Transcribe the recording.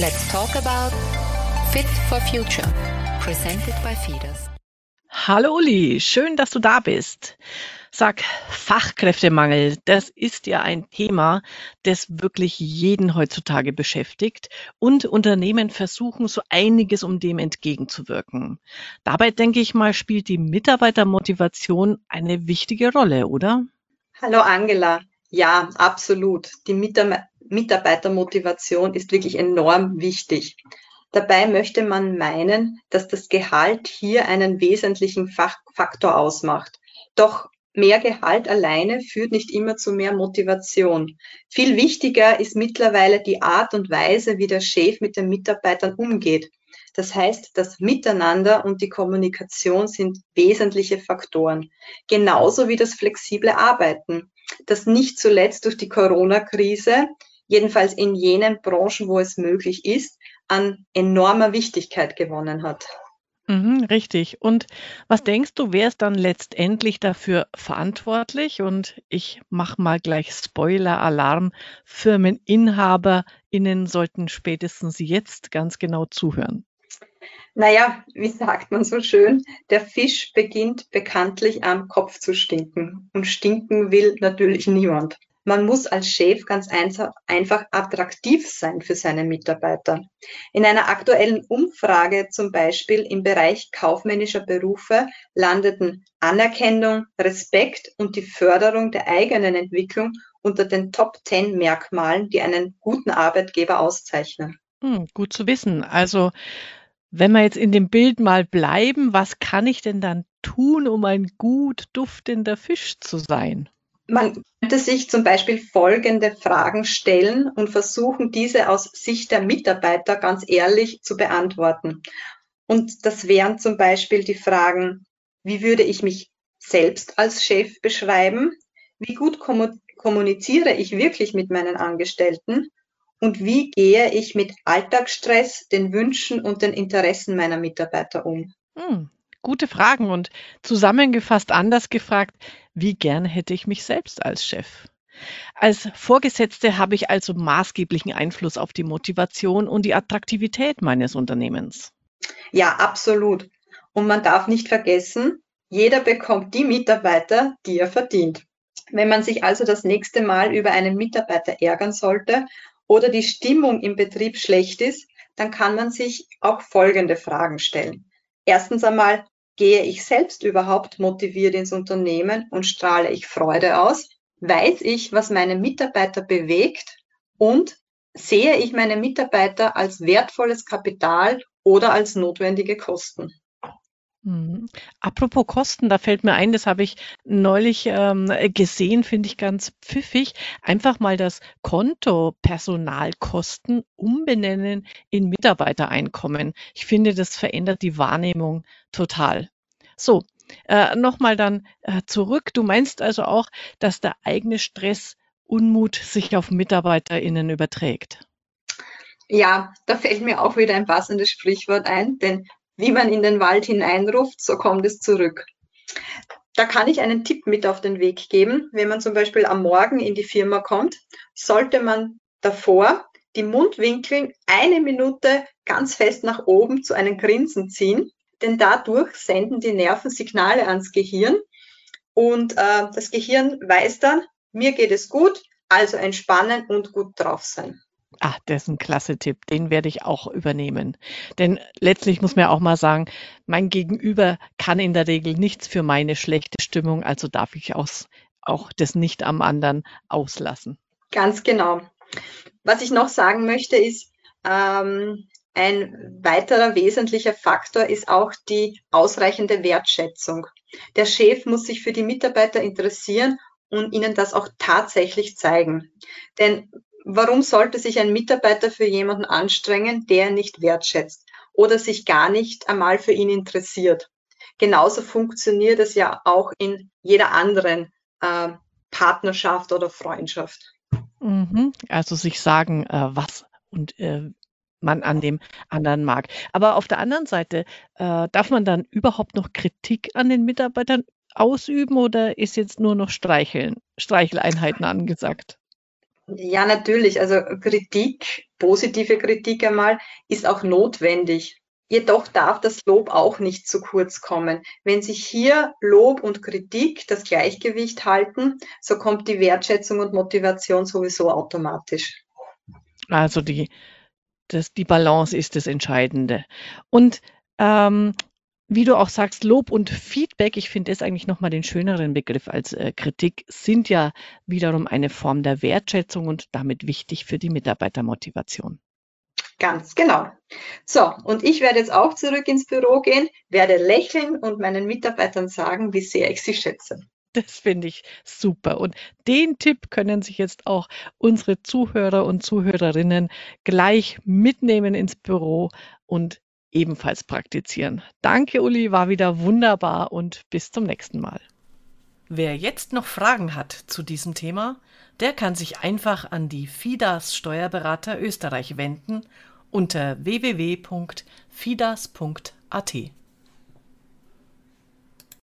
Let's talk about Fit for Future, presented by Fides. Hallo Uli, schön, dass du da bist. Sag, Fachkräftemangel, das ist ja ein Thema, das wirklich jeden heutzutage beschäftigt und Unternehmen versuchen so einiges, um dem entgegenzuwirken. Dabei denke ich mal, spielt die Mitarbeitermotivation eine wichtige Rolle, oder? Hallo Angela. Ja, absolut. Die Mitarbeitermotivation ist wirklich enorm wichtig. Dabei möchte man meinen, dass das Gehalt hier einen wesentlichen Faktor ausmacht. Doch mehr Gehalt alleine führt nicht immer zu mehr Motivation. Viel wichtiger ist mittlerweile die Art und Weise, wie der Chef mit den Mitarbeitern umgeht. Das heißt, das Miteinander und die Kommunikation sind wesentliche Faktoren. Genauso wie das flexible Arbeiten, das nicht zuletzt durch die Corona-Krise, jedenfalls in jenen Branchen, wo es möglich ist, an enormer Wichtigkeit gewonnen hat. Mhm, richtig. Und was denkst du, wer ist dann letztendlich dafür verantwortlich? Und ich mache mal gleich Spoiler-Alarm. FirmeninhaberInnen sollten spätestens jetzt ganz genau zuhören. Naja, wie sagt man so schön, der Fisch beginnt bekanntlich am Kopf zu stinken. Und stinken will natürlich niemand. Man muss als Chef ganz einfach attraktiv sein für seine Mitarbeiter. In einer aktuellen Umfrage zum Beispiel im Bereich kaufmännischer Berufe landeten Anerkennung, Respekt und die Förderung der eigenen Entwicklung unter den Top 10 Merkmalen, die einen guten Arbeitgeber auszeichnen. Hm, gut zu wissen. Also, wenn wir jetzt in dem Bild mal bleiben, was kann ich denn dann tun, um ein gut duftender Fisch zu sein? Man könnte sich zum Beispiel folgende Fragen stellen und versuchen, diese aus Sicht der Mitarbeiter ganz ehrlich zu beantworten. Und das wären zum Beispiel die Fragen, wie würde ich mich selbst als Chef beschreiben? Wie gut kommuniziere ich wirklich mit meinen Angestellten? Und wie gehe ich mit Alltagsstress, den Wünschen und den Interessen meiner Mitarbeiter um? Hm, gute Fragen und zusammengefasst anders gefragt, wie gern hätte ich mich selbst als Chef? Als Vorgesetzte habe ich also maßgeblichen Einfluss auf die Motivation und die Attraktivität meines Unternehmens. Ja, absolut. Und man darf nicht vergessen, jeder bekommt die Mitarbeiter, die er verdient. Wenn man sich also das nächste Mal über einen Mitarbeiter ärgern sollte oder die Stimmung im Betrieb schlecht ist, dann kann man sich auch folgende Fragen stellen. Erstens einmal, Gehe ich selbst überhaupt motiviert ins Unternehmen und strahle ich Freude aus? Weiß ich, was meine Mitarbeiter bewegt? Und sehe ich meine Mitarbeiter als wertvolles Kapital oder als notwendige Kosten? Mhm. Apropos Kosten, da fällt mir ein, das habe ich neulich ähm, gesehen, finde ich ganz pfiffig. Einfach mal das Konto Personalkosten umbenennen in Mitarbeitereinkommen. Ich finde, das verändert die Wahrnehmung total. So, äh, nochmal dann äh, zurück. Du meinst also auch, dass der eigene Stress Unmut sich auf MitarbeiterInnen überträgt? Ja, da fällt mir auch wieder ein passendes Sprichwort ein, denn wie man in den Wald hineinruft, so kommt es zurück. Da kann ich einen Tipp mit auf den Weg geben. Wenn man zum Beispiel am Morgen in die Firma kommt, sollte man davor die Mundwinkel eine Minute ganz fest nach oben zu einem Grinsen ziehen, denn dadurch senden die Nerven Signale ans Gehirn und äh, das Gehirn weiß dann, mir geht es gut, also entspannen und gut drauf sein. Ah, das ist ein klasse Tipp. Den werde ich auch übernehmen. Denn letztlich muss man ja auch mal sagen, mein Gegenüber kann in der Regel nichts für meine schlechte Stimmung, also darf ich auch, auch das nicht am anderen auslassen. Ganz genau. Was ich noch sagen möchte, ist, ähm, ein weiterer wesentlicher Faktor ist auch die ausreichende Wertschätzung. Der Chef muss sich für die Mitarbeiter interessieren und ihnen das auch tatsächlich zeigen. Denn warum sollte sich ein Mitarbeiter für jemanden anstrengen, der nicht wertschätzt oder sich gar nicht einmal für ihn interessiert? Genauso funktioniert es ja auch in jeder anderen äh, Partnerschaft oder Freundschaft. Mhm. Also sich sagen, äh, was und äh, man an dem anderen mag. Aber auf der anderen Seite, äh, darf man dann überhaupt noch Kritik an den Mitarbeitern ausüben oder ist jetzt nur noch Streicheln, Streicheleinheiten angesagt? Ja, natürlich. Also Kritik, positive Kritik einmal, ist auch notwendig. Jedoch darf das Lob auch nicht zu kurz kommen. Wenn sich hier Lob und Kritik das Gleichgewicht halten, so kommt die Wertschätzung und Motivation sowieso automatisch. Also die, das, die Balance ist das Entscheidende. Und ähm, wie du auch sagst, Lob und Feedback, ich finde das eigentlich nochmal den schöneren Begriff als äh, Kritik, sind ja wiederum eine Form der Wertschätzung und damit wichtig für die Mitarbeitermotivation. Ganz genau. So, und ich werde jetzt auch zurück ins Büro gehen, werde lächeln und meinen Mitarbeitern sagen, wie sehr ich sie schätze. Das finde ich super. Und den Tipp können sich jetzt auch unsere Zuhörer und Zuhörerinnen gleich mitnehmen ins Büro und ebenfalls praktizieren. Danke, Uli, war wieder wunderbar und bis zum nächsten Mal. Wer jetzt noch Fragen hat zu diesem Thema, der kann sich einfach an die FIDAS Steuerberater Österreich wenden unter www.fidas.at.